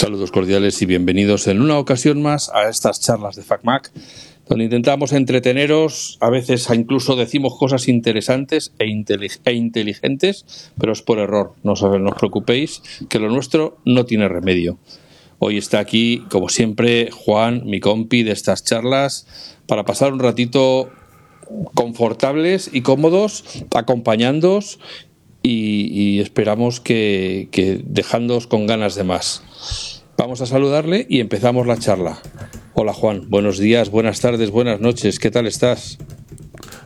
Saludos cordiales y bienvenidos en una ocasión más a estas charlas de FacMac, donde intentamos entreteneros, a veces incluso decimos cosas interesantes e, e inteligentes, pero es por error, no os, no os preocupéis, que lo nuestro no tiene remedio. Hoy está aquí, como siempre, Juan, mi compi de estas charlas, para pasar un ratito confortables y cómodos, acompañándoos y, esperamos que, que dejándoos con ganas de más. Vamos a saludarle y empezamos la charla. Hola Juan, buenos días, buenas tardes, buenas noches, ¿qué tal estás?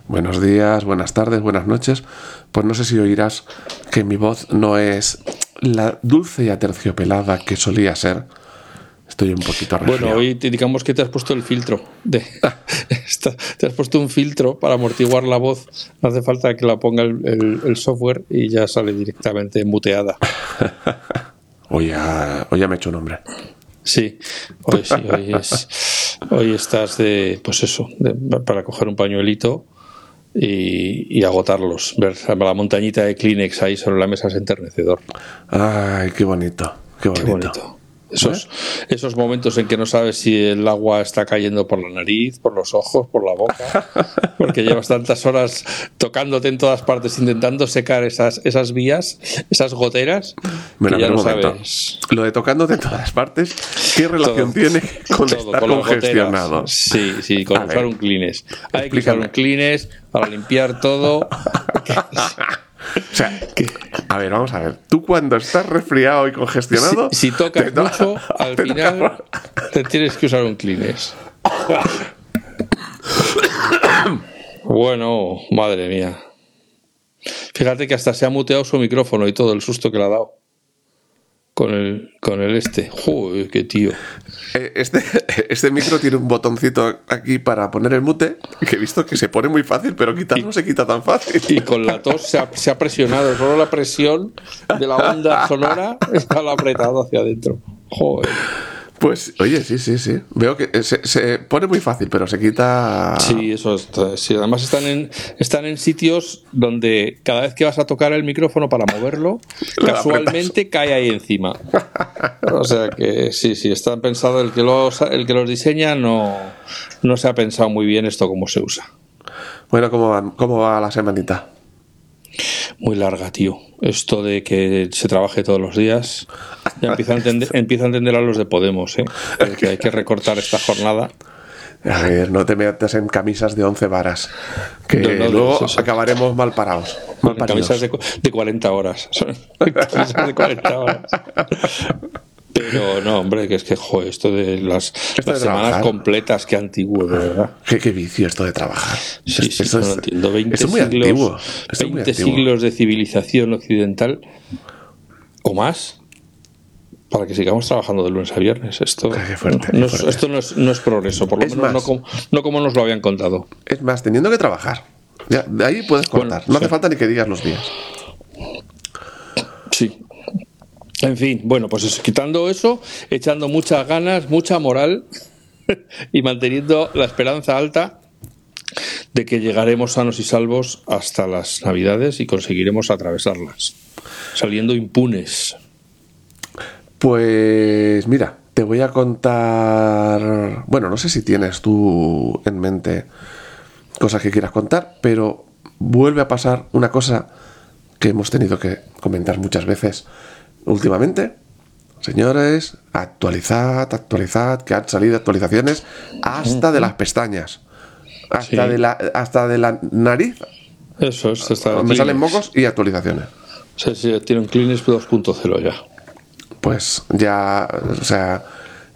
Buenos días, buenas tardes, buenas noches. Pues no sé si oirás que mi voz no es la dulce y aterciopelada que solía ser. Estoy un poquito Bueno, hoy digamos que te has puesto el filtro. De, te has puesto un filtro para amortiguar la voz. No hace falta que la ponga el software y ya sale directamente muteada. Hoy ya, hoy ya me he hecho un hombre. Sí, hoy sí, hoy, es, hoy estás de, pues eso, para coger un pañuelito y, agotarlos. Ver la montañita de Kleenex ahí sobre la mesa es enternecedor. Ay, qué bonito, qué bonito. Esos, esos momentos en que no sabes si el agua está cayendo por la nariz, por los ojos, por la boca, porque llevas tantas horas tocándote en todas partes, intentando secar esas, esas vías, esas goteras. Bueno, ya sabes. Lo de tocándote en todas partes, ¿qué relación tiene con estar congestionado? Sí, sí, con usar un clines. Hay que usar un clines para limpiar todo. O sea, a ver, vamos a ver. Tú cuando estás resfriado y congestionado. Si, tocas mucho, al final te tienes que usar un Kleenex. bueno, madre mía. Fíjate que hasta se ha muteado su micrófono y todo el susto que le ha dado con el, con el este. Joder, qué tío. Eh, este, este micro tiene un botoncito aquí para poner el mute, que he visto que se pone muy fácil, pero quitar no se quita tan fácil. Y con la tos se ha, se ha presionado, solo la presión de la onda sonora está apretado hacia adentro. Joder. Pues, oye, sí, sí, sí. Veo que se, pone muy fácil, pero se quita. Sí, eso sí. Además están en, están en sitios donde cada vez que vas a tocar el micrófono para moverlo, casualmente cae ahí encima. O sea que sí, sí, está pensado. El que los, el que los diseña no, no se ha pensado muy bien esto cómo se usa. Bueno, ¿cómo va, cómo va la semanita? Muy larga, tío. Esto de que se trabaje todos los días, ya empieza a entender, empieza a, entender a los de Podemos, ¿eh? que hay que recortar esta jornada. A ver, no te metas en camisas de 11 varas, que luego acabaremos mal parados. Mal camisas de, de 40 horas. camisas de 40 horas. Pero no, hombre, que es que, joder, esto de las, semanas completas, qué antiguo, de verdad. Qué, vicio esto de trabajar. Sí, sí, no entiendo. 20 siglos, 20 siglos de civilización occidental o más para que sigamos trabajando de lunes a viernes. Esto, no, Es, esto no es, no es, progreso, por lo menos no, como, no como nos lo habían contado. Es más, teniendo que trabajar. de ahí puedes cortar. no hace falta ni que digas los días. En fin, bueno, pues quitando eso, echando muchas ganas, mucha moral y manteniendo la esperanza alta de que llegaremos sanos y salvos hasta las Navidades y conseguiremos atravesarlas, saliendo impunes. Pues mira, te voy a contar, bueno, no sé si tienes tú en mente cosas que quieras contar, pero vuelve a pasar una cosa que hemos tenido que comentar muchas veces últimamente. Señores, actualizad, actualizad, que han salido actualizaciones hasta de las pestañas. Hasta, de, la, hasta de la nariz. Eso es, está Me salen mocos y actualizaciones. Sí, sí, tiene un Kleenex 2.0 ya. Pues ya, o sea,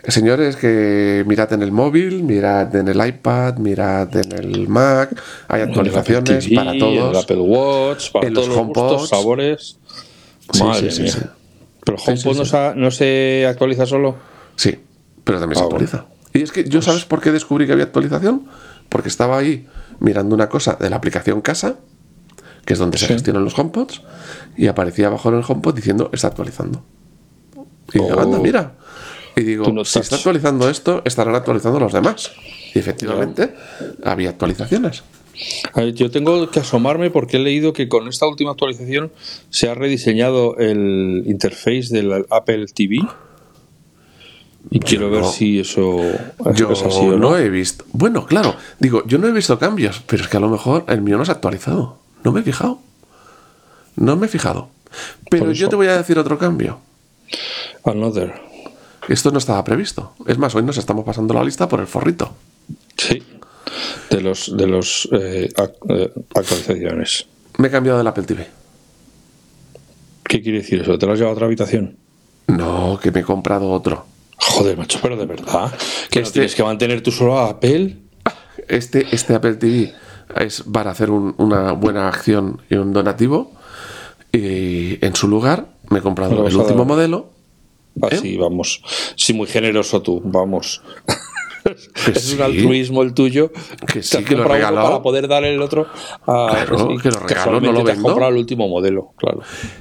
señores, que mirad en el móvil, mirad en el iPad, mirad en el Mac, hay actualizaciones para todos. En el Apple Watch, para todos los gustos, sabores. Madre mía. ¿Pero HomePod no, se actualiza solo? Sí, pero también se ah, actualiza. Y es que yo, pues ¿sabes por qué descubrí que había actualización? Porque estaba ahí mirando una cosa de la aplicación Casa, que es donde se gestionan los HomePods, y aparecía abajo en el HomePod diciendo está actualizando. Y anda, oh. mira. Y digo, si está actualizando esto, estarán actualizando los demás. Y efectivamente, había actualizaciones yo tengo que asomarme porque he leído que con esta última actualización se ha rediseñado el interface del Apple TV. Y quiero ver no. si eso Yo es así no no. he visto. Bueno, claro, digo, yo no he visto cambios, pero es que a lo mejor el mío no se ha actualizado. No me he fijado. No me he fijado. Pero yo te voy a decir otro cambio. Another. Esto no estaba previsto. Es más, hoy nos estamos pasando la lista por el forrito. Sí. De los de los eh, eh, actualizaciones. Me he cambiado del Apple TV. ¿Qué quiere decir eso? ¿Te lo has llevado a otra habitación? No, que me he comprado otro. Joder, macho, pero de verdad. ¿Que no Este- tienes que mantener tú solo a Apple? Este, este Apple TV es para hacer un- una buena acción y un donativo. Y en su lugar me he comprado el último modelo. Así, vamos. Sí, muy generoso tú, vamos. Es sí. un altruismo el tuyo. Que sí, que lo regalado. Para poder dar el otro a. Claro, que lo casualmente no lo te has vendo. comprado el último modelo, claro.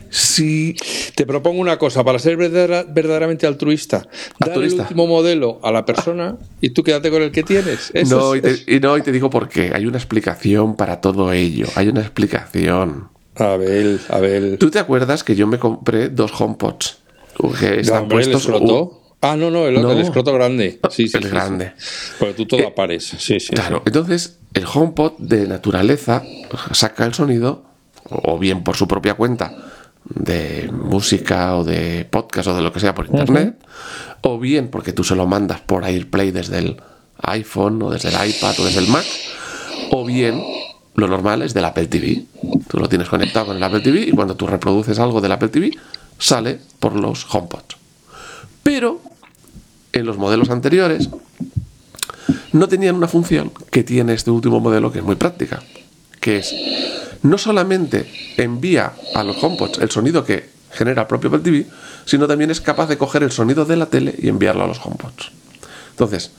Sí, Te propongo una cosa, para ser verdadera- verdaderamente altruista, dar el último modelo a la persona y tú quédate con el que tienes. Eso no, es- y te, y no, y te digo por qué. Hay una explicación para todo ello. Hay una explicación. Abel, Abel. ¿Tú te acuerdas que yo me compré dos HomePods? Que están Hombre, ¿El puestos. Ah, no, no, el, No. el escroto grande. Sí, sí, El sí, grande. sí. Pero tú todo apares. Sí, sí. Claro, entonces el HomePod de naturaleza saca el sonido, o bien por su propia cuenta, de música o de podcast o de lo que sea por internet, o bien porque tú se lo mandas por AirPlay desde el iPhone o desde el iPad o desde el Mac, o bien lo normal es del Apple TV. Tú lo tienes conectado con el Apple TV y cuando tú reproduces algo del Apple TV sale por los HomePods. Pero en los modelos anteriores no tenían una función que tiene este último modelo que es muy práctica, que es no solamente envía a los HomePods el sonido que genera el propio Apple TV, sino también es capaz de coger el sonido de la tele y enviarlo a los HomePods. Entonces,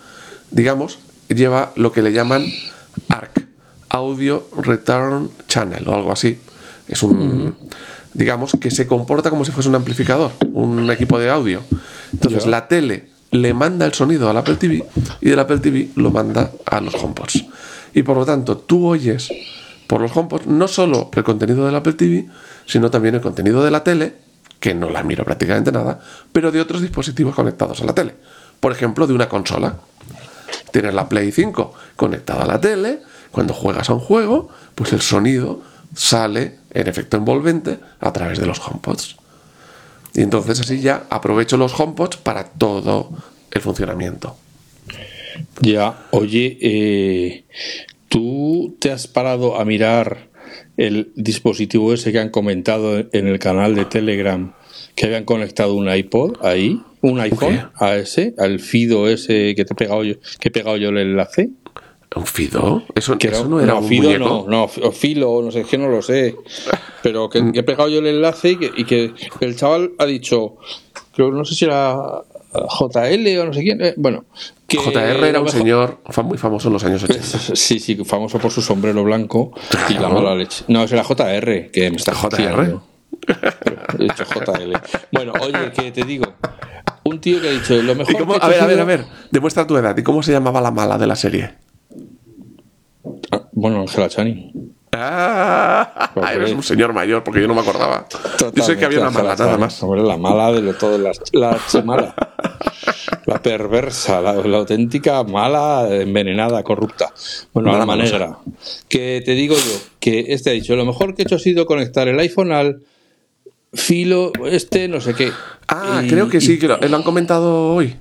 digamos, lleva lo que le llaman ARC, Audio Return Channel o algo así. Es un, digamos, que se comporta como si fuese un amplificador, un equipo de audio. Entonces, la tele le manda el sonido al Apple TV y del Apple TV lo manda a los HomePods. Y por lo tanto, tú oyes por los HomePods no solo el contenido del Apple TV, sino también el contenido de la tele, que no la miro prácticamente nada, pero de otros dispositivos conectados a la tele. Por ejemplo, de una consola. Tienes la Play 5 conectada a la tele, cuando juegas a un juego, pues el sonido sale en efecto envolvente a través de los HomePods. Y entonces así ya aprovecho los HomePods para todo el funcionamiento. Ya, oye, eh, ¿tú te has parado a mirar el dispositivo ese que han comentado en el canal de Telegram que habían conectado un iPod ahí, un iPhone a ese, al Fido ese que te he pegado yo, que he pegado yo el enlace? ¿Un Fido? Eso, Que eso no era un Fido muñeco. no, no, Filo, no sé, es que no lo sé. Pero que, que he pegado yo el enlace y que, y que el chaval ha dicho, creo, no sé si era JL o no sé quién, eh, bueno. Que JR era un señor muy famoso en los años 80. Sí, sí, famoso por su sombrero blanco y la mala leche. No, es la JR, que me está JR. He dicho JL. Bueno, oye, que te digo, un tío que ha dicho lo mejor ¿Y cómo- que a ver, a ver, a ver, demuestra tu edad. ¿Y cómo se llamaba la mala de la serie? Ah, Bueno, Angela Channing. Ah, eres un señor mayor, porque yo no me acordaba. Yo sé que había una Totalmente, mala, nada más. Hombre, la mala de lo todo, la, la chimala. La perversa, la, la auténtica mala, envenenada, corrupta. Bueno, manosa. negra. Que te digo yo, que este ha dicho, lo mejor que he hecho ha sido conectar el iPhone al filo, este, no sé qué. Ah, Y- creo que sí, que lo, lo han comentado hoy.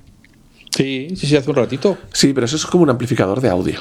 Sí, sí, sí, hace un ratito. Sí, pero eso es como un amplificador de audio.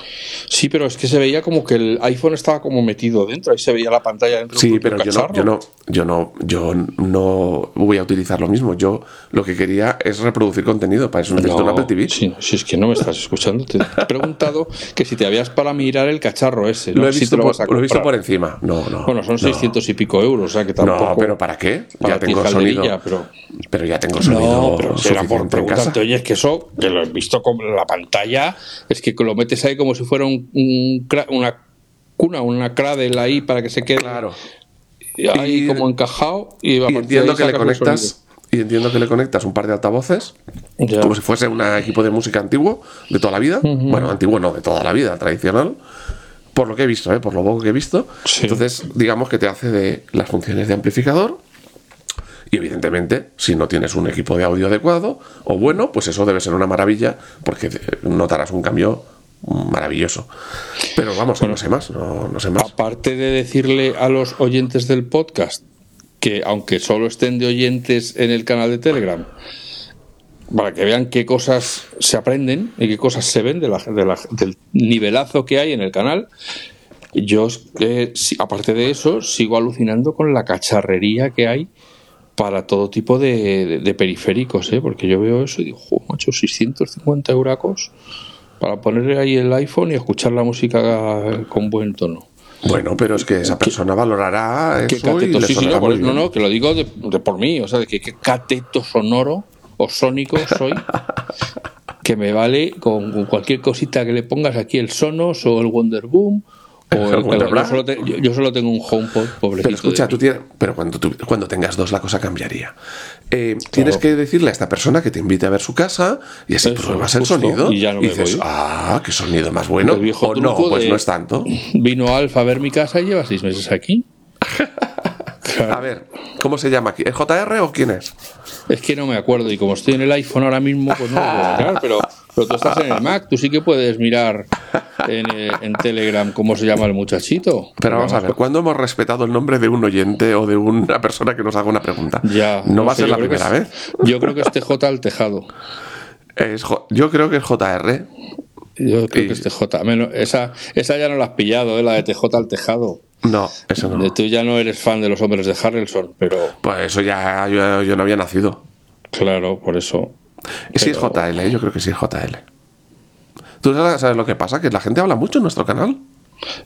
Sí, pero es que se veía como que el iPhone estaba como metido dentro, ahí se veía la pantalla dentro. Sí, pero yo no, yo no, yo no, yo no voy a utilizar lo mismo. Yo lo que quería es reproducir contenido. Para eso necesito un Apple TV. sí, si es que no me estás escuchando, te he preguntado que si te habías para mirar el cacharro ese. Lo he visto, lo por, vas a lo he visto comprar. por encima. No, no. Bueno, son no. 600 y pico euros, o sea que tampoco. No, pero ¿para qué? para ya tengo sonido. pero- Pero ya tengo sonido No, pero será por preguntarte, oye, es que eso, lo he visto con la pantalla, es que lo metes ahí como si fuera un, un una cuna, una cradle ahí para que se quede Claro. ahí Y- como encajado y, Y entiendo que le conectas. Y entiendo que le conectas un par de altavoces, como si fuese un equipo de música antiguo, de toda la vida. Bueno, antiguo no, de toda la vida, tradicional. Por lo que he visto, ¿eh? por lo poco que he visto. Sí. Entonces, digamos que te hace de las funciones de amplificador. Y evidentemente si no tienes un equipo de audio adecuado o bueno, pues eso debe ser una maravilla porque notarás un cambio maravilloso. Pero vamos, no sé más, no, no sé más. Aparte de decirle a los oyentes del podcast que aunque solo estén de oyentes en el canal de Telegram, para que vean qué cosas se aprenden y qué cosas se ven de la, del nivelazo que hay en el canal. Yo, eh, aparte de eso, sigo alucinando con la cacharrería que hay para todo tipo de, periféricos, ¿eh? porque yo veo eso y digo, macho, 650 euracos para ponerle ahí el iPhone y escuchar la música con buen tono. Bueno, pero es que esa persona valorará eso y no, no, que lo digo de, por mí, o sea, de que qué cateto sonoro o sónico soy, que me vale con cualquier cosita que le pongas aquí el Sonos o el Wonder Boom yo, solo tengo un HomePod, pobrecito. Pero escucha, tú tienes, pero cuando, cuando tengas dos la cosa cambiaría. Eh, tienes que decirle a esta persona que te invite a ver su casa y así pruebas el sonido y, ya no dices, ah, qué sonido más bueno. o no, pues no es tanto. Vino Alfa a ver mi casa y lleva seis meses aquí. A ver, ¿cómo se llama aquí? ¿Es JR o quién es? Es que no me acuerdo y como estoy en el iPhone ahora mismo, pues no lo puedo pero, pero tú estás en el Mac, tú sí que puedes mirar en, eh, Telegram cómo se llama el muchachito. Pero vamos a ver, ¿cuándo hemos respetado el nombre de un oyente o de una persona que nos haga una pregunta? Ya. No, va a ser la primera vez. Yo creo que es TJ al tejado. Es, yo creo que es JR. Yo creo que es TJ. esa, esa ya no la has pillado, ¿eh? la de TJ al tejado. No, eso no. Tú ya no eres fan de los hombres de Harrelson, pero. Pues eso ya yo, no había nacido. Claro, por eso. Y sí es JL, yo creo que sí es JL. ¿Tú sabes lo que pasa? Que la gente habla mucho en nuestro canal.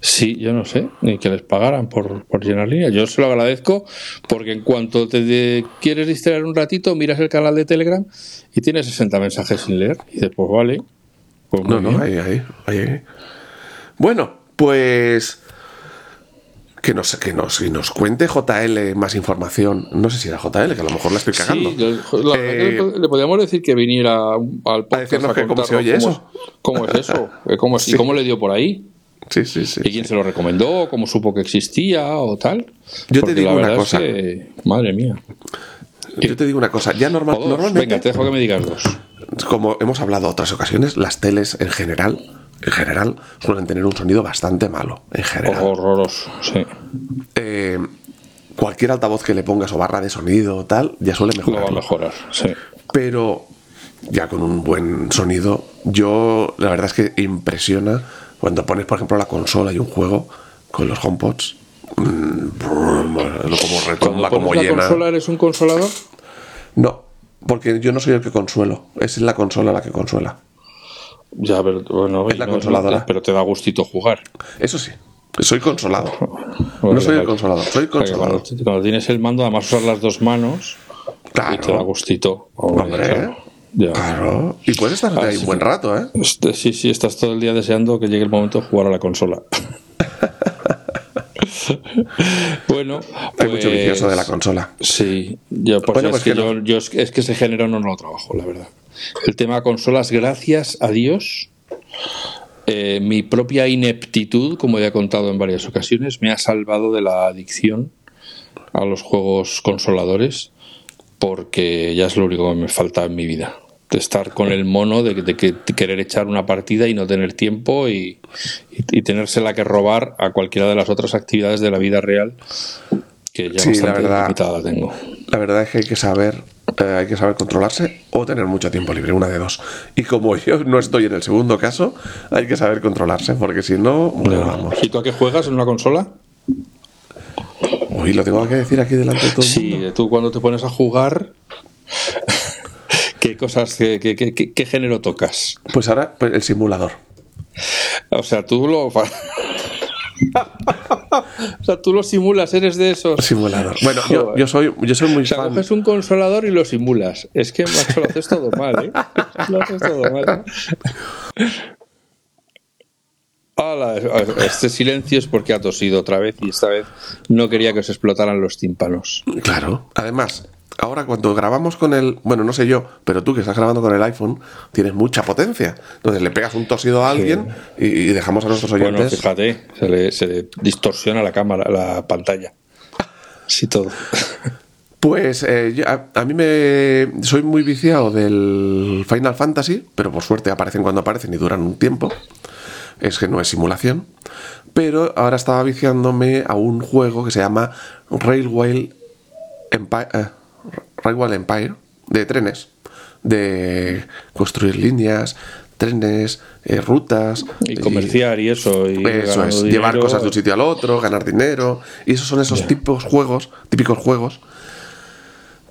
Sí, yo no sé, ni que les pagaran por, por llenar línea. Yo se lo agradezco porque en cuanto te quieres distraer un ratito, miras el canal de Telegram y tienes 60 mensajes sin leer. Y después, vale. Pues no, no, ahí, ahí, ahí. Bueno, pues que nos, que nos, nos cuente JL más información. No sé si era JL, que a lo mejor la estoy cagando. Eh, le podríamos decir que viniera al podcast a, decirnos cómo se oye eso. cómo es eso, cómo, y cómo le dio por ahí. Sí, sí, sí. ¿Y quién se lo recomendó? ¿Cómo supo que existía o tal? Yo te digo una cosa. madre mía. Yo te digo una cosa. Ya normal, normalmente. Venga, te dejo que me digas dos. Como hemos hablado otras ocasiones, las teles en general en general suelen tener un sonido bastante malo, en general. Horroroso, sí. Eh, cualquier altavoz que le pongas o barra de sonido o tal, ya suele mejorar. va a mejorar, sí. Pero ya con un buen sonido, yo la verdad es que impresiona cuando pones, por ejemplo, la consola y un juego con los HomePods. Mm, como retumba, como la llena. consola eres un consolador? No, porque yo no soy el que consuelo, es la consola la que consuela. Ya, pero bueno, es la consoladora. pero te da gustito jugar. Eso sí. Soy consolado. no soy el consolador, soy consolado. Cuando, tienes el mando, además usar las dos manos claro. y te da gustito. Hombre, claro. Y puedes estar ahí un buen rato, ¿eh? Este, sí, sí, estás todo el día deseando que llegue el momento de jugar a la consola. bueno, hay mucho pues, vicioso de la consola. Sí, yo, pues es, que yo, es que ese género no lo trabajo, la verdad. El tema consolas, gracias a Dios, eh, mi propia ineptitud, como ya he contado en varias ocasiones, me ha salvado de la adicción a los juegos consoladores, porque ya es lo único que me falta en mi vida. De estar con el mono, de, querer echar una partida y no tener tiempo y, y, tenérsela que robar a cualquiera de las otras actividades de la vida real que ya sí, la verdad, la tengo. La verdad es que hay que saber eh, hay que saber controlarse o tener mucho tiempo libre, una de dos. Y como yo no estoy en el segundo caso, hay que saber controlarse, porque si no, vamos. ¿Y tú a qué juegas en una consola? Uy, lo tengo que decir aquí delante de todo. Sí, tú cuando te pones a jugar, ¿qué cosas, qué, qué, género tocas? Pues ahora pues el simulador. O sea, tú lo o sea, tú lo simulas, eres de esos. Simulador. Bueno, yo, soy, yo soy muy o sea, fan. coges un consolador y lo simulas. Es que, macho, lo haces todo mal, ¿eh? Lo haces todo mal. este silencio es porque ha tosido otra vez y esta vez no quería que se explotaran los tímpanos. Claro. Además, ahora cuando grabamos con el, bueno, no sé yo, pero tú que estás grabando con el iPhone, tienes mucha potencia. Entonces le pegas un tosido a alguien y, dejamos a nuestros oyentes. Bueno, fíjate, se le, distorsiona la cámara, la pantalla. Sí, todo. Pues eh, yo- a, a mí me. Soy muy viciado del Final Fantasy, pero por suerte aparecen cuando aparecen y duran un tiempo. Es que no es simulación. Pero ahora estaba viciándome a un juego que se llama Railway Empire, eh, Railway Empire de trenes. De construir líneas, trenes, eh, rutas. Y comerciar y eso. Y Eso es, llevar cosas de un sitio al otro, ganar dinero. Y esos son esos tipos juegos, típicos juegos,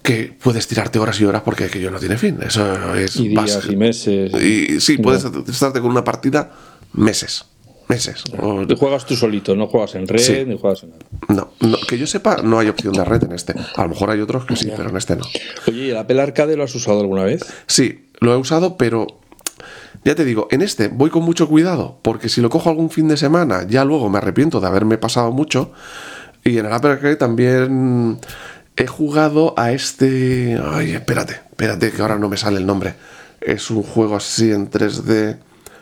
que puedes tirarte horas y horas porque aquello no tiene fin. Eso es. Y días vas- y meses. y sí, puedes estarte con una partida meses. Meses. O- Tú juegas tú solito, no juegas en red Sí. ni juegas en nada. no, no, que yo sepa, no hay opción de red en este. A lo mejor hay otros que sí, pero en este no. Oye, ¿y el Apple Arcade lo has usado alguna vez? Sí, lo he usado, pero ya te digo, en este voy con mucho cuidado, porque si lo cojo algún fin de semana, ya luego me arrepiento de haberme pasado mucho. Y en el Apple Arcade también he jugado a este. Ay, espérate, espérate, que ahora no me sale el nombre. Es un juego así en 3D,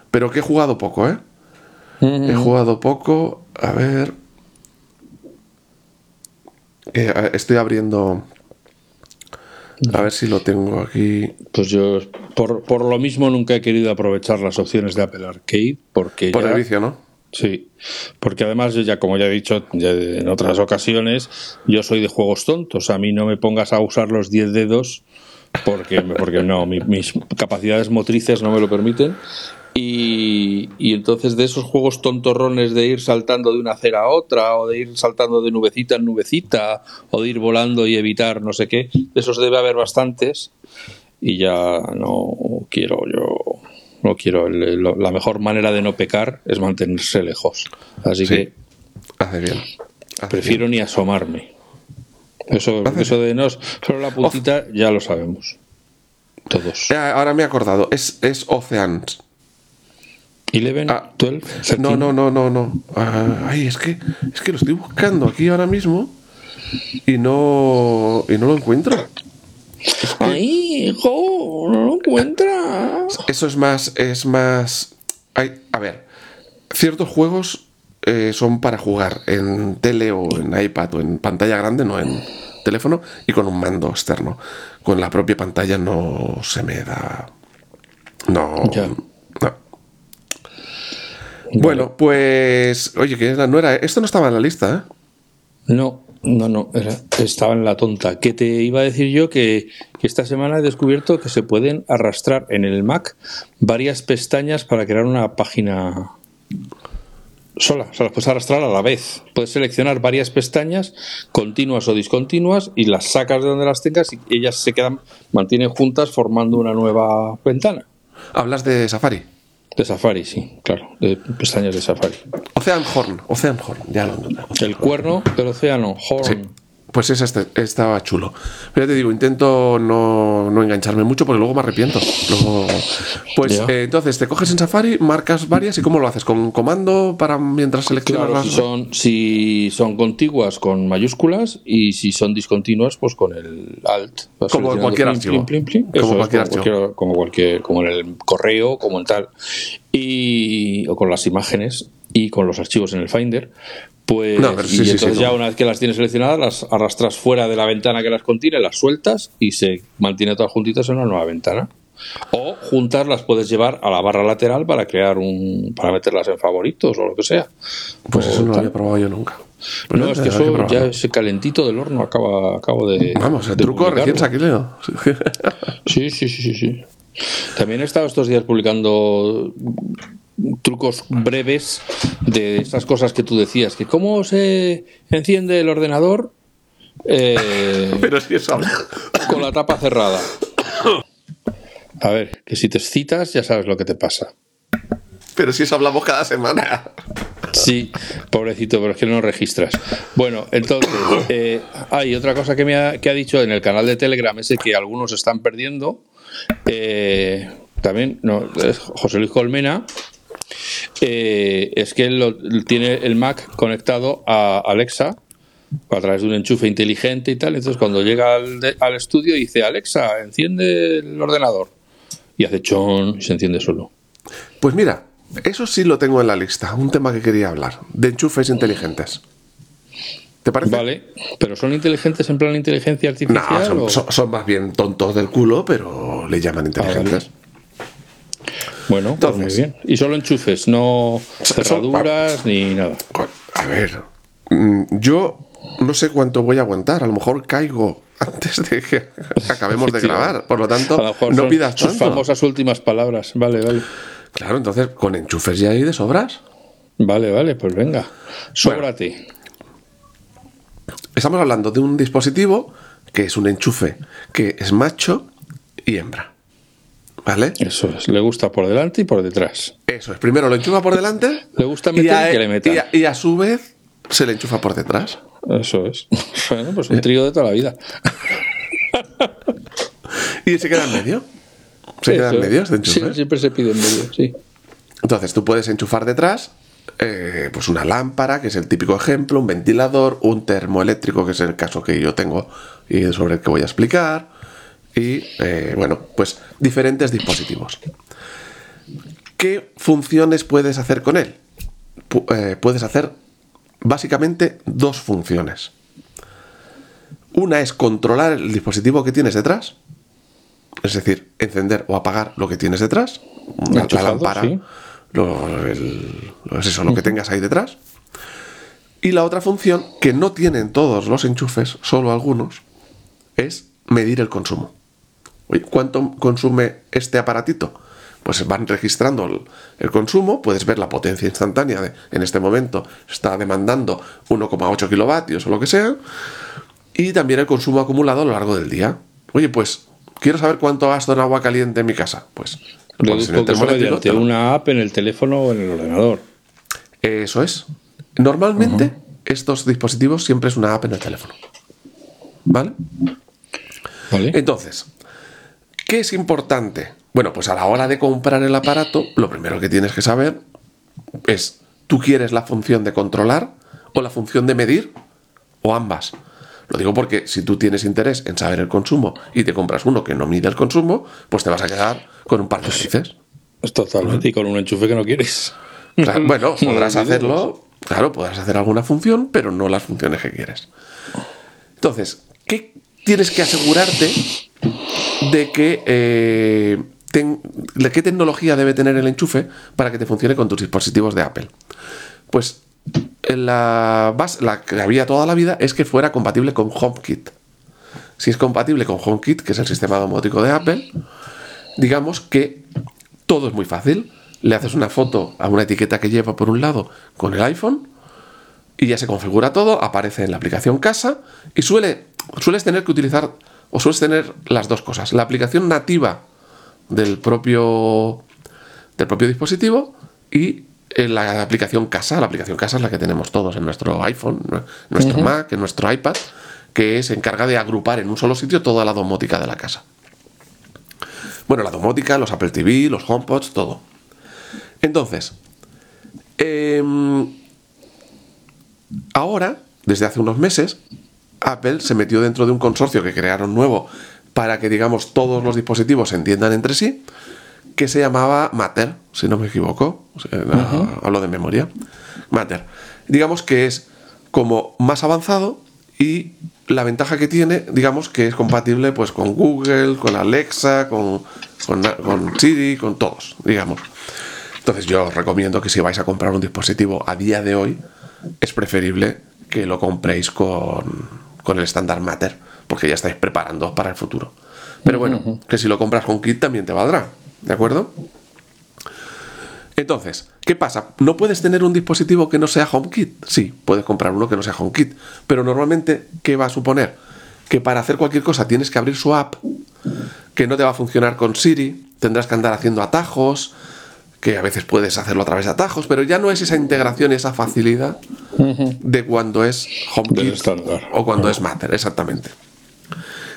pero que he jugado poco, ¿eh? He jugado poco. A ver. Eh, estoy abriendo. A ver si lo tengo aquí. Pues yo, por, por lo mismo, nunca he querido aprovechar las opciones de Apple Arcade. Porque Por ya- el vicio, ¿no? Sí, porque además yo ya, como ya he dicho ya en otras ocasiones, yo soy de juegos tontos. A mí no me pongas a usar los 10 dedos porque, porque no, mi- mis capacidades motrices no me lo permiten. Y, y entonces de esos juegos tontorrones de ir saltando de una acera a otra, o de ir saltando de nubecita en nubecita, o de ir volando y evitar no sé qué, de esos debe haber bastantes. Y ya no quiero yo, no quiero. el- lo- la mejor manera de no pecar es mantenerse lejos. Así Sí. que Hace bien. Hace prefiero ni asomarme. Eso, eso de no, solo la puntita ya lo sabemos. Todos. Ahora me he acordado. Es, es Oceans. 11, Ah, 12, 13. No, no, no, no, no. Ah, ay, es que, es que lo estoy buscando aquí ahora mismo y no, y no lo encuentro. ¡Ay, hijo! No lo encuentras. Eso es más, es más. Hay, a ver, ciertos juegos eh, son para jugar en tele o en iPad o en pantalla grande, no en teléfono, y con un mando externo. Con la propia pantalla no se me da. No. Ya. No. Bueno, pues. Oye, que no era. Esto no estaba en la lista, ¿eh? No, no, no, era- estaba en la tonta. Que te iba a decir yo que, que esta semana he descubierto que se pueden arrastrar en el Mac varias pestañas para crear una página sola. O sea, las puedes arrastrar a la vez. Puedes seleccionar varias pestañas, continuas o discontinuas, y las sacas de donde las tengas y ellas se quedan, mantienen juntas formando una nueva ventana. Hablas de Safari. De Safari, sí, claro, de pestañas de Safari. Ocean Horn. Ocean Horn, ya lo encontré. El cuerno del océano, Horn. Sí. Pues es este, estaba chulo. Pero ya te digo, intento no, no engancharme mucho porque luego me arrepiento. Luego, pues eh, entonces te coges en Safari, marcas varias y ¿cómo lo haces? ¿Con comando para mientras seleccionas Claro, las- si son, si son contiguas con mayúsculas y si son discontinuas, pues con el alt. Como cualquier archivo. Como cualquier- como cualquier, como en el correo, como en tal. Y, o con las imágenes y con los archivos en el Finder. Pues, No, pero sí, y sí, sí, entonces no. ya una vez que las tienes seleccionadas, las arrastras fuera de la ventana que las contiene, las sueltas y se mantiene todas juntitas en una nueva ventana. O juntas las puedes llevar a la barra lateral para crear un, para meterlas en favoritos o lo que sea. Pues O eso no lo había probado yo nunca. No, es que eso ya ese calentito del horno acaba, acabo de. Vamos, el de truco recién saquileo. Sí, sí, sí, sí, sí. También he estado estos días publicando trucos breves de estas cosas que tú decías, que cómo se enciende el ordenador eh, Pero si eso con la tapa cerrada. A ver, que si te excitas ya sabes lo que te pasa. Pero si eso hablamos cada semana. Sí, pobrecito, pero es que no registras. Bueno, entonces, eh, hay otra cosa que me ha, que ha dicho en el canal de Telegram, ese que algunos están perdiendo. eh, también, no, José Luis Colmena. Eh, es que él lo- tiene el Mac conectado a Alexa a través de un enchufe inteligente y tal. Entonces, cuando llega al, de- al estudio, dice: Alexa, enciende el ordenador. Y hace chon y se enciende solo. Pues mira, eso sí lo tengo en la lista. Un tema que quería hablar. De enchufes inteligentes. ¿Te parece? Vale, pero ¿son inteligentes en plan inteligencia artificial? No, son, o- son- son más bien tontos del culo, pero le llaman inteligentes. Bueno, pues Entonces- muy bien. Y solo enchufes, no cerraduras ni nada. A ver, mm, yo no sé cuánto voy a aguantar. A lo mejor caigo antes de que acabemos de grabar. Por lo A tanto, lo mejor no pidas sus tanto. famosas últimas palabras. Vale, vale. Claro, entonces con enchufes ya hay de sobras. Vale, vale, pues venga. Sóbrate. Estamos hablando de un dispositivo que es un enchufe que es macho y hembra. ¿Vale? Eso es. Le gusta por delante y por detrás. Eso es. Primero lo enchufa por delante. Le gusta y meter a, y que le metan. y a- y a su vez se le enchufa por detrás. Eso es. Bueno, pues un trío de toda la vida. Y se queda en medio. Se queda en medio este enchufe. Sí, siempre se pide en medio, sí. Entonces tú puedes enchufar detrás eh, pues una lámpara, que es el típico ejemplo, un ventilador, un termoeléctrico, que es el caso que yo tengo y sobre el que voy a explicar, y eh, bueno, pues diferentes dispositivos. ¿Qué funciones puedes hacer con él? Eh, puedes hacer básicamente dos funciones. Una es controlar el dispositivo que tienes detrás, es decir, encender o apagar lo que tienes detrás, la, la lámpara, sí. lo, el- lo- es eso, lo que tengas ahí detrás. Y la otra función, que no tienen todos los enchufes, solo algunos, es medir el consumo. Oye, ¿cuánto consume este aparatito? Pues van registrando el, el consumo, puedes ver la potencia instantánea de, en este momento está demandando 1,8 kilovatios o lo que sea, y también el consumo acumulado a lo largo del día. Oye, pues quiero saber cuánto gasto en agua caliente en mi casa. Pues el Deduzco que mediante una app en el teléfono o en el ordenador. Eso es. Normalmente estos dispositivos siempre es una app en el teléfono. ¿Vale? ¿Vale? Entonces, ¿qué es importante? Bueno, pues a la hora de comprar el aparato, lo primero que tienes que saber es, ¿tú quieres la función de controlar o la función de medir o ambas? Lo digo porque si tú tienes interés en saber el consumo y te compras uno que no mide el consumo, pues te vas a quedar con un par de narices. Es Totalmente. Y con un enchufe que no quieres. Claro, bueno, podrás hacerlo, claro, podrás hacer alguna función, pero no las funciones que quieres. Entonces, ¿qué tienes que asegurarte de que eh, ten- de qué tecnología debe tener el enchufe para que te funcione con tus dispositivos de Apple? Pues la, base, la que había toda la vida es que fuera compatible con HomeKit. Si es compatible con HomeKit, que es el sistema domótico de Apple, digamos que todo es muy fácil. Le haces una foto a una etiqueta que lleva por un lado con el iPhone y ya se configura todo, aparece en la aplicación casa y suele, sueles tener que utilizar o sueles tener las dos cosas. La aplicación nativa del propio, del propio dispositivo y eh, la aplicación casa. La aplicación casa es la que tenemos todos en nuestro iPhone, en nuestro Mac, en nuestro iPad, que se encarga de agrupar en un solo sitio toda la domótica de la casa. Bueno, la domótica, los Apple TV, los HomePods, todo. Entonces, em, ahora, desde hace unos meses, Apple se metió dentro de un consorcio que crearon nuevo para que, digamos, todos los dispositivos se entiendan entre sí, que se llamaba Matter, si no me equivoco. O sea, no, Hablo de memoria. Matter. Digamos que es como más avanzado y la ventaja que tiene, digamos, que es compatible pues con Google, con Alexa, con, con, con Siri, con todos, digamos. Entonces yo os recomiendo que si vais a comprar un dispositivo a día de hoy, es preferible que lo compréis con, con el estándar Matter, porque ya estáis preparando para el futuro. Pero bueno, que si lo compras con kit también te valdrá, ¿de acuerdo? Entonces, ¿qué pasa? ¿No puedes tener un dispositivo que no sea HomeKit? Sí, puedes comprar uno que no sea HomeKit, pero normalmente, ¿qué va a suponer? Que para hacer cualquier cosa tienes que abrir su app, que no te va a funcionar con Siri, tendrás que andar haciendo atajos, que a veces puedes hacerlo a través de atajos, pero ya no es esa integración y esa facilidad de cuando es HomeKit estándar. o cuando es Matter, exactamente.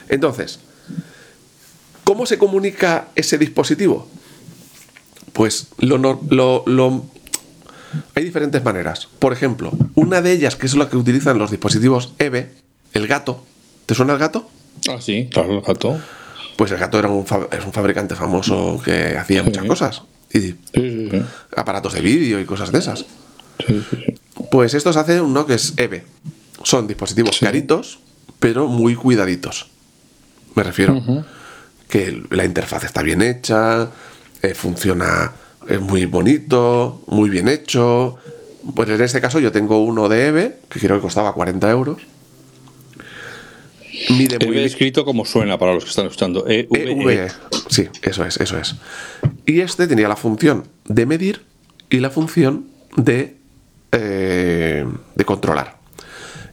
Entonces, ¿cómo se comunica ese dispositivo? Pues lo, nor- lo- lo- hay diferentes maneras. Por ejemplo, una de ellas, que es la que utilizan los dispositivos EVE, el gato. ¿Te suena el gato? Ah, sí, claro, el gato. Pues el gato era un, es un fabricante famoso que hacía muchas cosas. Y Sí, sí, sí. aparatos de vídeo y cosas de esas. Sí, sí, sí. Pues estos hacen uno que es EVE. son dispositivos caritos, pero muy cuidaditos. Me refiero que la interfaz está bien hecha, eh, funciona es muy bonito, muy bien hecho. Pues en este caso yo tengo uno de EVE, que creo que costaba 40 euros. Mide muy EVE escrito como suena para los que están escuchando. EVE. Sí, eso es, eso es. Y este tenía la función de medir y la función de, eh, de controlar.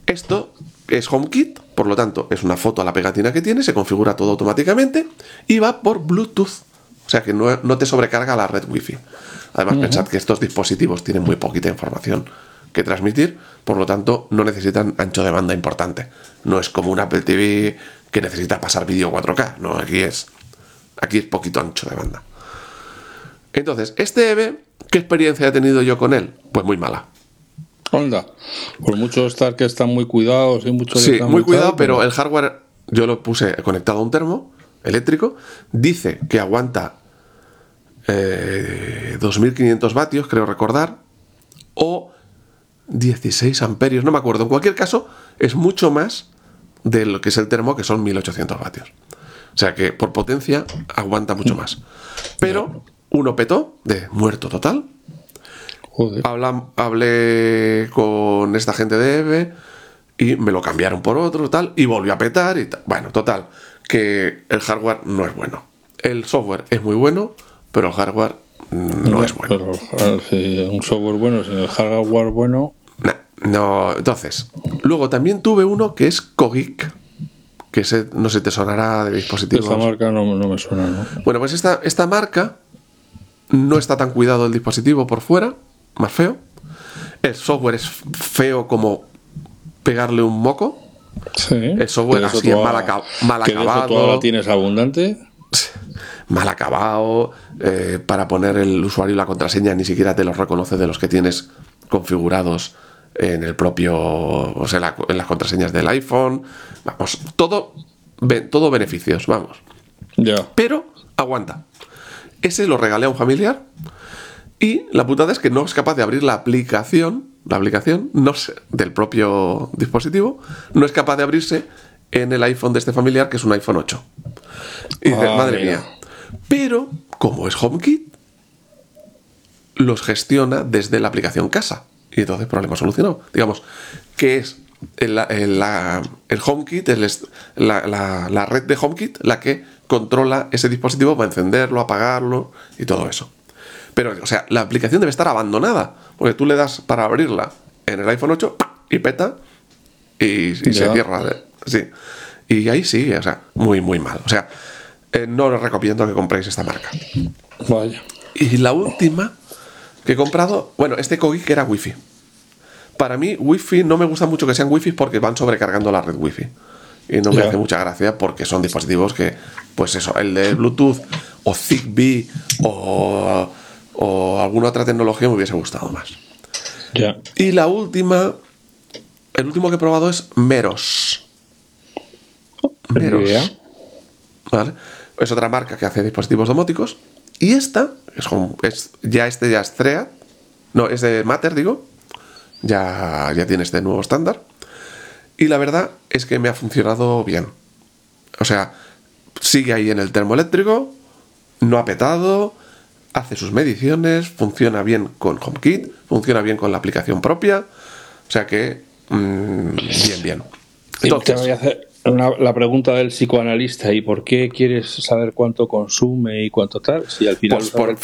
Esto es HomeKit, por lo tanto es una foto a la pegatina que tiene, se configura todo automáticamente y va por Bluetooth. O sea que no, te sobrecarga la red Wi-Fi. Además, pensad que estos dispositivos tienen muy poquita información que transmitir, por lo tanto, no necesitan ancho de banda importante. No es como un Apple TV que necesita pasar vídeo 4K. No, aquí es. Aquí es poquito ancho de banda. Entonces, este EVE, ¿qué experiencia he tenido yo con él? Pues muy mala. Onda, por mucho estar que están muy cuidados y mucho. Sí, muy cuidado, pero el hardware yo lo puse conectado a un termo eléctrico, dice que aguanta 2.500 eh, vatios, creo recordar, o 16 amperios, no me acuerdo. En cualquier caso, es mucho más de lo que es el termo, que son 1.800 vatios. O sea que por potencia aguanta mucho más. Pero uno petó de muerto total. Hablé con esta gente de EVE y me lo cambiaron por otro, tal, y volvió a petar y tal. Bueno, total que el hardware no es bueno. El software es muy bueno, pero el hardware no, es bueno. Pero un software bueno sin el hardware bueno. No, entonces. Luego también tuve uno que es Kogik, que no se te sonará de dispositivos. Esta marca no, me suena, ¿no? Bueno, pues esta, esta marca no está tan cuidado el dispositivo por fuera, más feo. El software es feo como pegarle un moco. Sí. El software así es mal, acabado. lo tienes abundante? Mal acabado. Eh, para poner el usuario y la contraseña ni siquiera te los reconoce de los que tienes configurados en el propio. O sea, en las contraseñas del iPhone. Vamos, todo, todo beneficios, vamos. Ya. Pero aguanta. Ese lo regalé a un familiar. Y la putada es que no es capaz de abrir la aplicación la aplicación no del propio dispositivo no es capaz de abrirse en el iPhone de este familiar, que es un iPhone 8. Y dices, ah, madre mía. Pero, como es HomeKit, los gestiona desde la aplicación casa. Y entonces, problema solucionado. Digamos, que es el, el, el HomeKit, la, la red de HomeKit, la que controla ese dispositivo para encenderlo, apagarlo y todo eso. Pero, o sea, la aplicación debe estar abandonada, porque tú le das para abrirla en el iPhone 8 y peta y, se cierra. Sí. Y ahí sí, o sea, muy, muy mal. O sea, eh, no les recomiendo que compréis esta marca. Vaya. Y la última que he comprado, bueno, este Kogi que era Wi-Fi. Para mí, Wi-Fi no me gusta mucho que sean Wi-Fi porque van sobrecargando la red Wi-Fi. Y no me hace mucha gracia porque son dispositivos que, pues eso, el de Bluetooth o Zigbee o o alguna otra tecnología me hubiese gustado más. Y la última, el último que he probado es Meros. Meros. ¿Vale? Es otra marca que hace dispositivos domóticos. Y esta, es, ya este ya es no, es de Matter, digo. Ya, ya tiene este nuevo estándar. Y la verdad es que me ha funcionado bien. O sea, sigue ahí en el termoeléctrico, no ha petado, hace sus mediciones, funciona bien con HomeKit, funciona bien con la aplicación propia, o sea que mm, bien, bien. Entonces, te voy a hacer la pregunta del psicoanalista y por qué quieres saber cuánto consume y cuánto tal, si al final pues por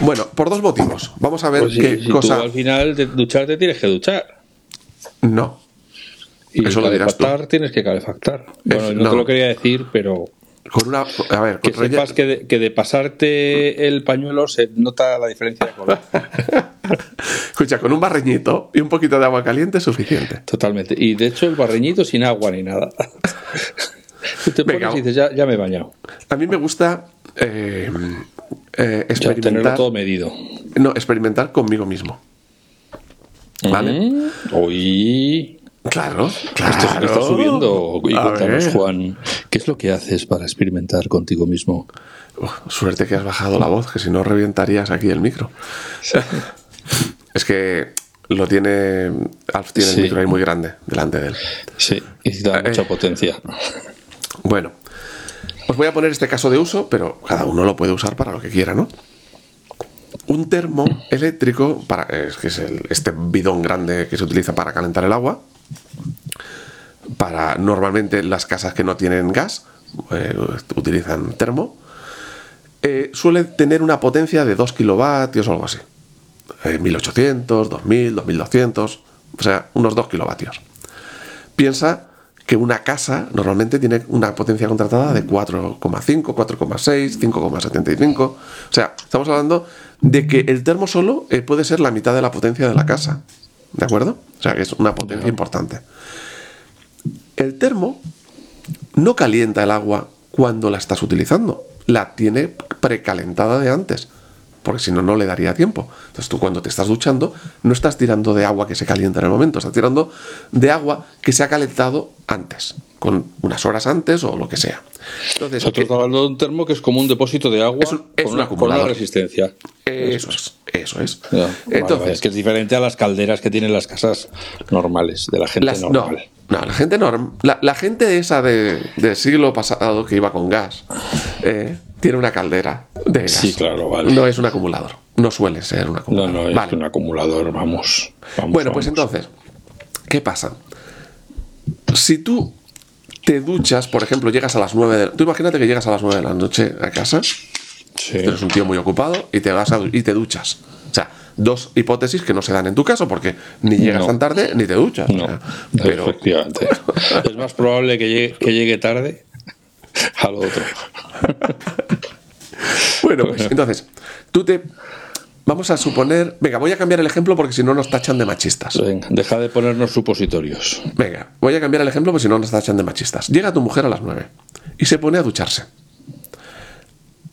bueno, por dos motivos. Vamos a ver pues qué cosa. al final de ducharte tienes que duchar. No. Y Eso lo dirás tienes que calefactar. Bueno, no, te lo quería decir, pero con una. A ver, que sepas que de, que de, pasarte el pañuelo se nota la diferencia de color. Escucha, con un barreñito y un poquito de agua caliente es suficiente. Totalmente. Y de hecho, el barreñito sin agua ni nada. te pones y dices, ya, ya, me he bañado. A mí me gusta eh, eh, experimentar. tenerlo todo medido. No, experimentar conmigo mismo. ¿Vale? Mm, uy. Claro, claro. Esto está subiendo. Y cuéntanos, Juan, ¿qué es lo que haces para experimentar contigo mismo? suerte que has bajado la voz, que si no revientarías aquí el micro. es que lo tiene. Alf tiene Sí. el micro ahí muy grande delante de él. Sí, y da Eh, mucha potencia. Bueno, os voy a poner este caso de uso, pero cada uno lo puede usar para lo que quiera, ¿no? Un termo eléctrico, para, es que es el- este bidón grande que se utiliza para calentar el agua, para normalmente las casas que no tienen gas eh, utilizan termo, eh, suele tener una potencia de 2 kilovatios o algo así. Eh, 1800, 2000, 2200, o sea, unos 2 kilovatios. Piensa que una casa normalmente tiene una potencia contratada de 4,5, 4,6, 5,75. O sea, estamos hablando de que el termo solo eh, puede ser la mitad de la potencia de la casa. ¿De acuerdo? O sea, que es una potencia importante. El termo no calienta el agua cuando la estás utilizando. La tiene precalentada de antes. Porque si no, no le daría tiempo. Entonces tú cuando te estás duchando, no estás tirando de agua que se calienta en el momento, estás tirando de agua que se ha calentado antes, con unas horas antes o lo que sea. Entonces, Nosotros estamos hablando de un termo que es como un depósito de agua Es un- es con, un una, con una resistencia. eh, eso es, eso es. Entonces, vale, es que es diferente a las calderas que tienen las casas normales, de la gente Las- no, normal. no, la gente norm, la, la gente esa de, del siglo pasado que iba con gas eh, tiene una caldera de gas. Sí, claro, vale. No es un acumulador. No suele ser un No, acumulador. no, es Vale. un acumulador, vamos. vamos, Bueno, pues entonces, ¿qué pasa? Si tú te duchas, por ejemplo, llegas a las 9 de Tú imagínate que llegas a las 9 de la noche a casa, Sí. eres un tío muy ocupado y te vas a, y te duchas. O sea, dos hipótesis que no se dan en tu caso porque ni llegas No. tan tarde ni te duchas. o No, sea, pero efectivamente. es más probable que llegue, que llegue tarde a lo otro. Bueno, pues entonces, tú te. Vamos a suponer. Venga, voy a cambiar el ejemplo porque si no nos tachan de machistas. Venga, deja de ponernos supositorios. Venga, voy a cambiar el ejemplo porque si no nos tachan de machistas. Llega tu mujer a las 9 y se pone a ducharse.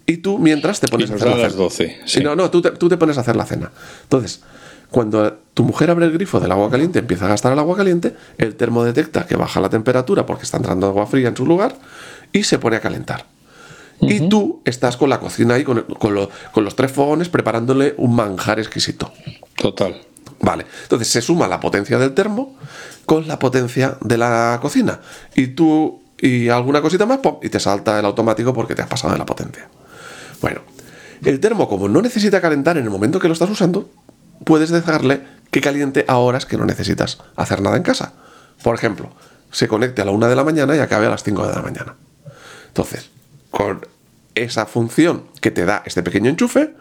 Y tú, mientras, te Y pones a hacer da la las cena. 12. Sí. No, no, tú te, tú te pones a hacer la cena. Entonces, cuando tu mujer abre el grifo del agua caliente, empieza a gastar el agua caliente, el termo detecta que baja la temperatura porque está entrando agua fría en su lugar y se pone a calentar. Y tú estás con la cocina ahí, con, con lo- con los tres fogones, preparándole un manjar exquisito. Total. Vale, entonces se suma la potencia del termo con la potencia de la cocina. Y tú y alguna cosita más, ¡pum! y te salta el automático porque te has pasado de la potencia. Bueno, el termo, como no necesita calentar en el momento que lo estás usando, puedes dejarle que caliente a horas que no necesitas hacer nada en casa. Por ejemplo, se conecte a la una de la mañana y acabe a las 5 de la mañana. Entonces, con esa función que te da este pequeño enchufe,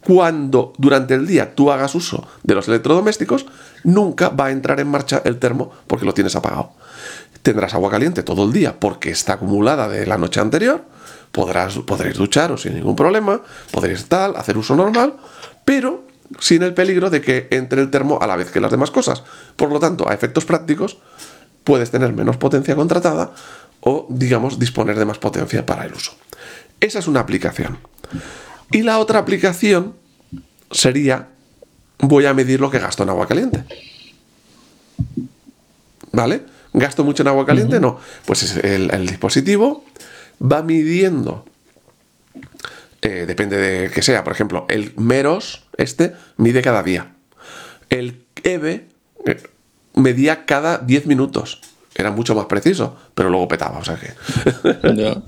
cuando durante el día tú hagas uso de los electrodomésticos, nunca va a entrar en marcha el termo porque lo tienes apagado. Tendrás agua caliente todo el día porque está acumulada de la noche anterior, podrás, podréis ducharos sin ningún problema, podréis tal, hacer uso normal, pero sin el peligro de que entre el termo a la vez que las demás cosas. Por lo tanto, a efectos prácticos, puedes tener menos potencia contratada o, digamos, disponer de más potencia para el uso. Esa es una aplicación. Y la otra aplicación sería, voy a medir lo que gasto en agua caliente. ¿Vale? ¿Gasto mucho en agua caliente? No. Pues es el, el dispositivo va midiendo, eh, depende de que sea, por ejemplo, el Meros, este, mide cada día. El EVE eh, medía cada 10 minutos. Era mucho más preciso, pero luego petaba, o sea que...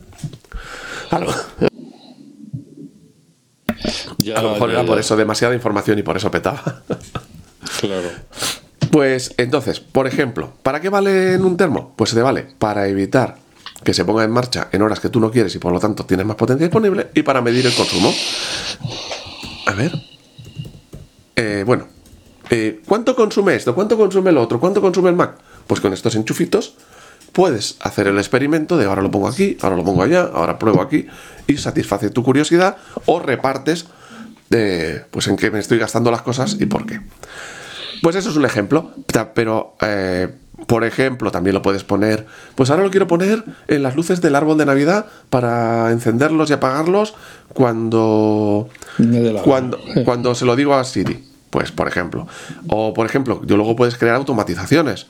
Ya, A lo mejor ya, era por eso demasiada información y por eso petaba. Claro. Pues entonces, por ejemplo, ¿para qué vale en un termo? Pues te vale para evitar que se ponga en marcha en horas que tú no quieres y por lo tanto tienes más potencia disponible y para medir el consumo. A ver. Eh, bueno, eh, ¿cuánto consume esto? ¿Cuánto consume lo otro? ¿Cuánto consume el Mac? Pues con estos enchufitos puedes hacer el experimento de ahora lo pongo aquí, ahora lo pongo allá, ahora pruebo aquí y satisface tu curiosidad o repartes de, pues en qué me estoy gastando las cosas y por qué. Pues eso es un ejemplo, pero eh, por ejemplo también lo puedes poner, pues ahora lo quiero poner en las luces del árbol de Navidad para encenderlos y apagarlos cuando cuando, cuando se lo digo a Siri, pues por ejemplo. O por ejemplo, yo luego puedes crear automatizaciones.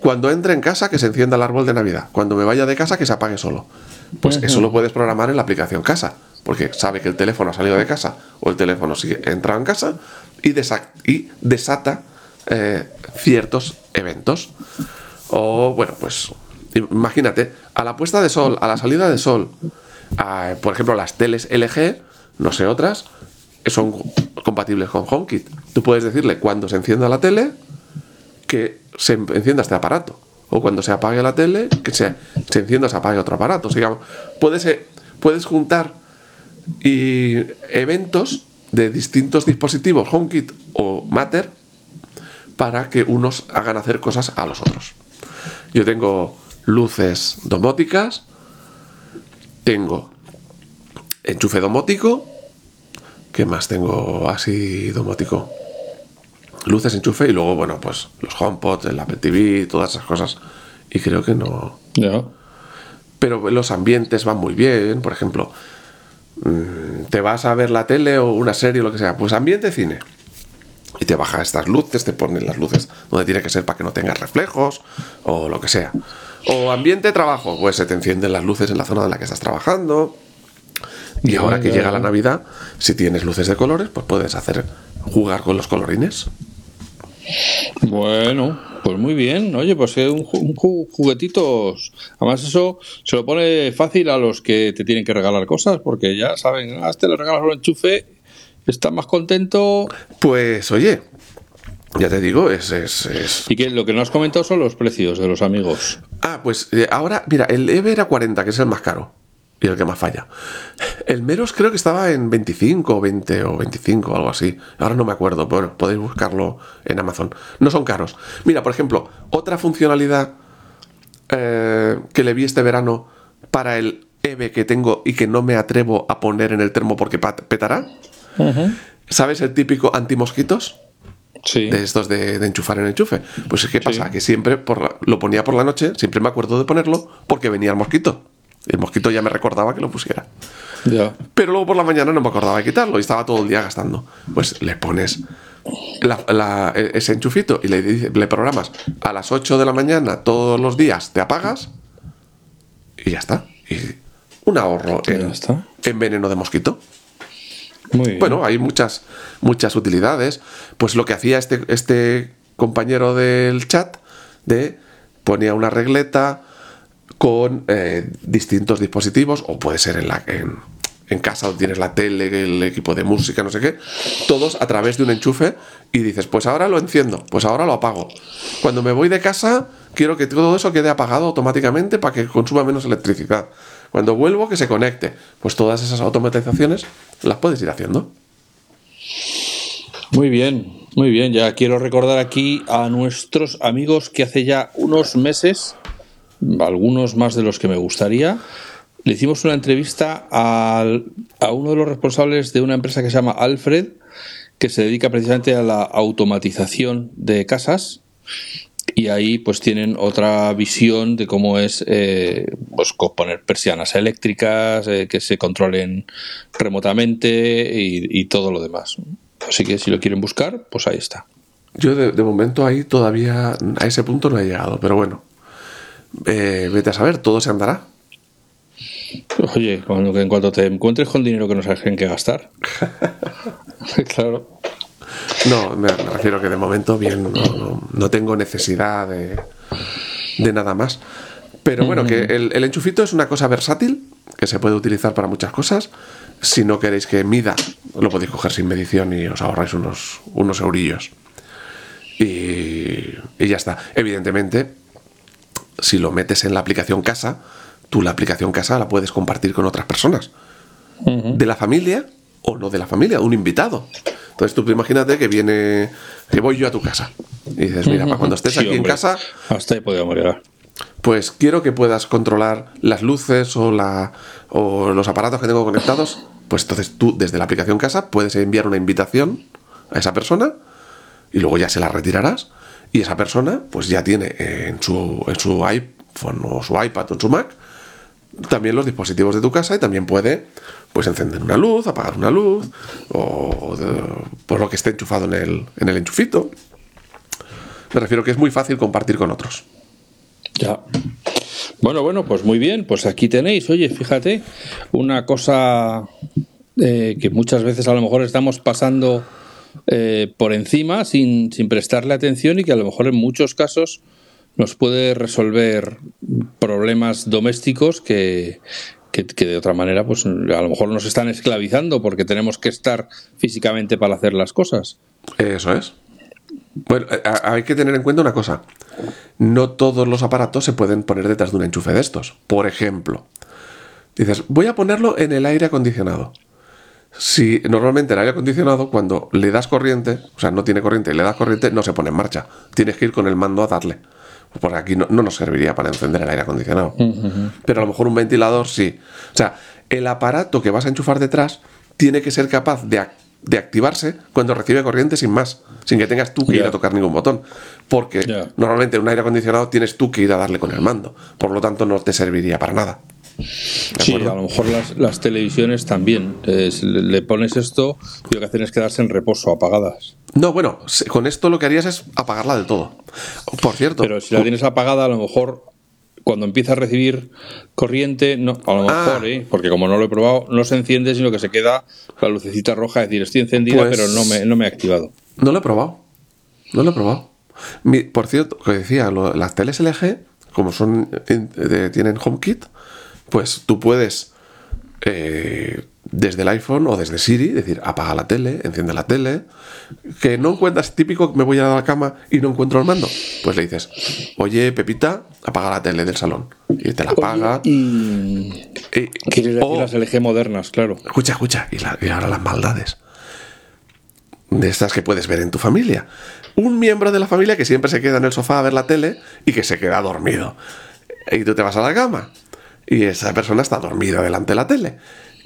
Cuando entre en casa que se encienda el árbol de Navidad, cuando me vaya de casa que se apague solo. Pues eso lo puedes programar en la aplicación casa. porque sabe que el teléfono ha salido de casa o el teléfono sigue entrado en casa y, desa- y desata eh, ciertos eventos. O bueno, pues imagínate, a la puesta de sol, a la salida de sol, a, por ejemplo, las teles LG, no sé otras, son compatibles con HomeKit. Tú puedes decirle cuando se encienda la tele que se encienda este aparato. O cuando se apague la tele, que se, se encienda, se apague otro aparato. O sea, puedes, puedes juntar y eventos de distintos dispositivos, HomeKit o Matter, para que unos hagan hacer cosas a los otros. Yo tengo luces domóticas, tengo enchufe domótico, ¿qué más tengo así domótico? Luces, enchufe y luego, bueno, pues los HomePod, el Apple TV, todas esas cosas. Y creo que no, pero los ambientes van muy bien. Por ejemplo, mm, te vas a ver la tele o una serie o lo que sea, pues ambiente cine. Y te baja estas luces, te ponen las luces donde tiene que ser para que no tengas reflejos o lo que sea. O ambiente trabajo, pues se te encienden las luces en la zona de la que estás trabajando. Y ahora que llega la Navidad, si tienes luces de colores, pues puedes hacer jugar con los colorines. Bueno, pues muy bien. Oye, pues es un, ju- un ju- juguetitos. Además, eso se lo pone fácil a los que te tienen que regalar cosas, porque ya saben, a este le regalas un enchufe, está más contento. Pues oye, ya te digo, es, es, es- Y que lo que no has comentado son los precios de los amigos. Ah, pues eh, ahora, mira, el EVE era 40, que es el más caro. Y el que más falla. El Meros creo que estaba en 25 o 20 o 25 algo así. Ahora no me acuerdo. Bueno, podéis buscarlo en Amazon. No son caros. Mira, por ejemplo, otra funcionalidad eh, que le vi este verano para el EVE que tengo y que no me atrevo a poner en el termo porque petará. ¿Sabes el típico antimosquitos? Sí. de estos de, de enchufar en enchufe. Pues ¿qué pasa? Que siempre por la- lo ponía por la noche, siempre me acuerdo de ponerlo porque venía el mosquito. El mosquito ya me recordaba que lo pusiera. Pero luego por la mañana no me acordaba de quitarlo y estaba todo el día gastando. Pues le pones la- la- e- ese enchufito y le, le programas a las 8 de la mañana todos los días, te apagas y ya está. Y un ahorro en, está. en veneno de mosquito. Muy bien. Bueno, hay muchas, muchas utilidades. Pues lo que hacía este, este compañero del chat de ponía una regleta con eh, distintos dispositivos, o puede ser en, la, en, en casa donde tienes la tele, el equipo de música, no sé qué, todos a través de un enchufe y dices, pues ahora lo enciendo, pues ahora lo apago. Cuando me voy de casa, quiero que todo eso quede apagado automáticamente para que consuma menos electricidad. Cuando vuelvo, que se conecte. Pues todas esas automatizaciones las puedes ir haciendo. Muy bien, muy bien. Ya quiero recordar aquí a nuestros amigos que hace ya unos meses, algunos más de los que me gustaría, le hicimos una entrevista al- a uno de los responsables de una empresa que se llama Alfred, que se dedica precisamente a la automatización de casas. Y ahí pues tienen otra visión de cómo es eh, pues, poner persianas eléctricas, eh, que se controlen remotamente y, y todo lo demás. Así que si lo quieren buscar, pues ahí está. Yo de, de momento ahí todavía a ese punto no he llegado, pero bueno. Eh, vete a saber, todo se andará. Oye, cuando, en cuanto te encuentres con dinero que no sabes en qué gastar. claro. No, me, refiero que de momento bien, no, no- no tengo necesidad de, de nada más. Pero bueno, que el, el enchufito es una cosa versátil, que se puede utilizar para muchas cosas. Si no queréis que mida, lo podéis coger sin medición y os ahorráis unos, unos eurillos. Y, y ya está. Evidentemente, si lo metes en la aplicación casa, tú la aplicación casa la puedes compartir con otras personas. De la familia o no de la familia, un invitado. Entonces tú imagínate que viene, que voy yo a tu casa. Y dices, mira, para cuando estés Sí, aquí en casa, Hasta ahí podíamos llegar. pues quiero que puedas controlar las luces o, la, o los aparatos que tengo conectados. Pues entonces tú desde la aplicación casa puedes enviar una invitación a esa persona y luego ya se la retirarás. Y esa persona pues ya tiene en su, en su iPhone o su iPad o en su Mac también los dispositivos de tu casa y también puede pues encender una luz, apagar una luz o por lo que esté enchufado en el, en el enchufito. Me refiero que es muy fácil compartir con otros. Ya. Bueno, bueno, pues muy bien, pues aquí tenéis, oye, fíjate, una cosa eh, que muchas veces a lo mejor estamos pasando eh, por encima sin, sin prestarle atención y que a lo mejor en muchos casos nos puede resolver problemas domésticos que, que, de otra manera pues a lo mejor nos están esclavizando porque tenemos que estar físicamente para hacer las cosas. Eso es. Bueno, eh, hay que tener en cuenta una cosa. No todos los aparatos se pueden poner detrás de un enchufe de estos. Por ejemplo, dices, voy a ponerlo en el aire acondicionado. Si normalmente el aire acondicionado, cuando le das corriente, o sea, no tiene corriente y le das corriente, no se pone en marcha. Tienes que ir con el mando a darle. Porque aquí no, nos serviría para encender el aire acondicionado. Pero a lo mejor un ventilador sí. O sea, el aparato que vas a enchufar detrás tiene que ser capaz de de activarse cuando recibe corriente sin más, sin que tengas tú que ir a tocar ningún botón. Porque normalmente en un aire acondicionado tienes tú que ir a darle con el mando. Por lo tanto, no te serviría para nada. Sí, a lo mejor las, televisiones también. le, pones esto y lo que hacen es quedarse en reposo, apagadas. No, bueno, con esto lo que harías es apagarla de todo. Por cierto. Pero si la tienes apagada, a lo mejor cuando empieza a recibir corriente, no, a lo ah. mejor, ¿eh? porque como no lo he probado, no se enciende, sino que se queda la lucecita roja, es decir, estoy encendida, pues pero no me, no me ha activado. No lo he probado. No lo he probado. por cierto, que decía, las teles LG, como son tienen HomeKit, pues tú puedes eh, desde el iPhone o desde Siri, decir, apaga la tele, enciende la tele, que no encuentras típico que me voy a la cama y no encuentro el mando, pues le dices, oye Pepita, apaga la tele del salón y te la apaga. y... Quieres decir las LG modernas, claro. Escucha, escucha, y, ahora las maldades de estas que puedes ver en tu familia. Un miembro de la familia que siempre se queda en el sofá a ver la tele y que se queda dormido. Y tú te vas a la cama y esa persona está dormida delante de la tele.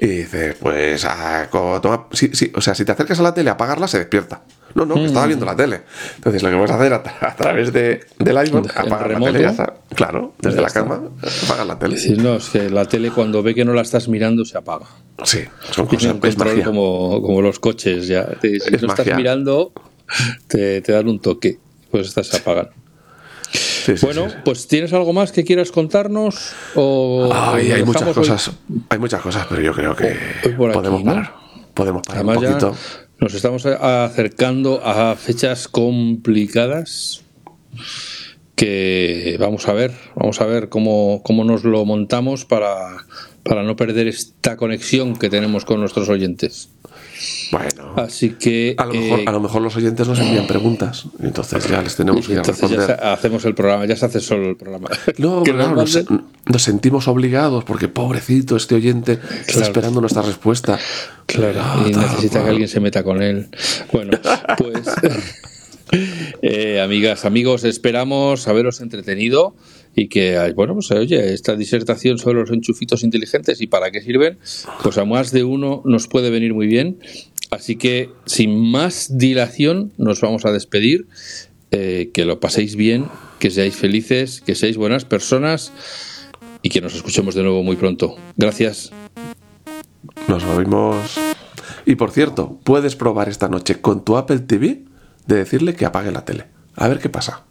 Y dice, pues, ah, o sea, si te acercas a la tele a apagarla, se despierta. No, no, que estaba viendo la tele. Entonces, lo que puedes hacer a, través de, del iPhone, apagar la tele. claro, desde la cama, apagar la tele. Sí, no, es que la tele cuando ve que no la estás mirando, se apaga. Sí, son cosas es magia. Como, como los coches, ya. Si no estás mirando, te, te dan un toque, pues estas se apagan bueno, pues ¿tienes algo más que quieras contarnos? O hay muchas cosas, hay muchas cosas, pero yo creo que podemos parar. Podemos parar un poquito. nos estamos acercando a fechas complicadas que vamos a ver, vamos a ver cómo, cómo nos lo montamos para, para no perder esta conexión que tenemos con nuestros oyentes. Bueno, así que a lo, mejor, a lo mejor los oyentes nos envían preguntas, entonces ya les tenemos que responder. hacemos el programa, ya se hace solo el programa. No, claro, nos, sentimos obligados porque pobrecito este oyente está esperando nuestra respuesta. Claro, y necesita que alguien se meta con él. Bueno, pues eh, amigas, amigos, esperamos haberos entretenido y que, bueno, pues oye, esta disertación sobre los enchufitos inteligentes y para qué sirven, pues a más de uno nos puede venir muy bien. Así que, sin más dilación, nos vamos a despedir. Eh, que lo paséis bien, que seáis felices, que seáis buenas personas y que nos escuchemos de nuevo muy pronto. Gracias. Nos vemos. Y por cierto, puedes probar esta noche con tu Apple TV de decirle que apague la tele. A ver qué pasa.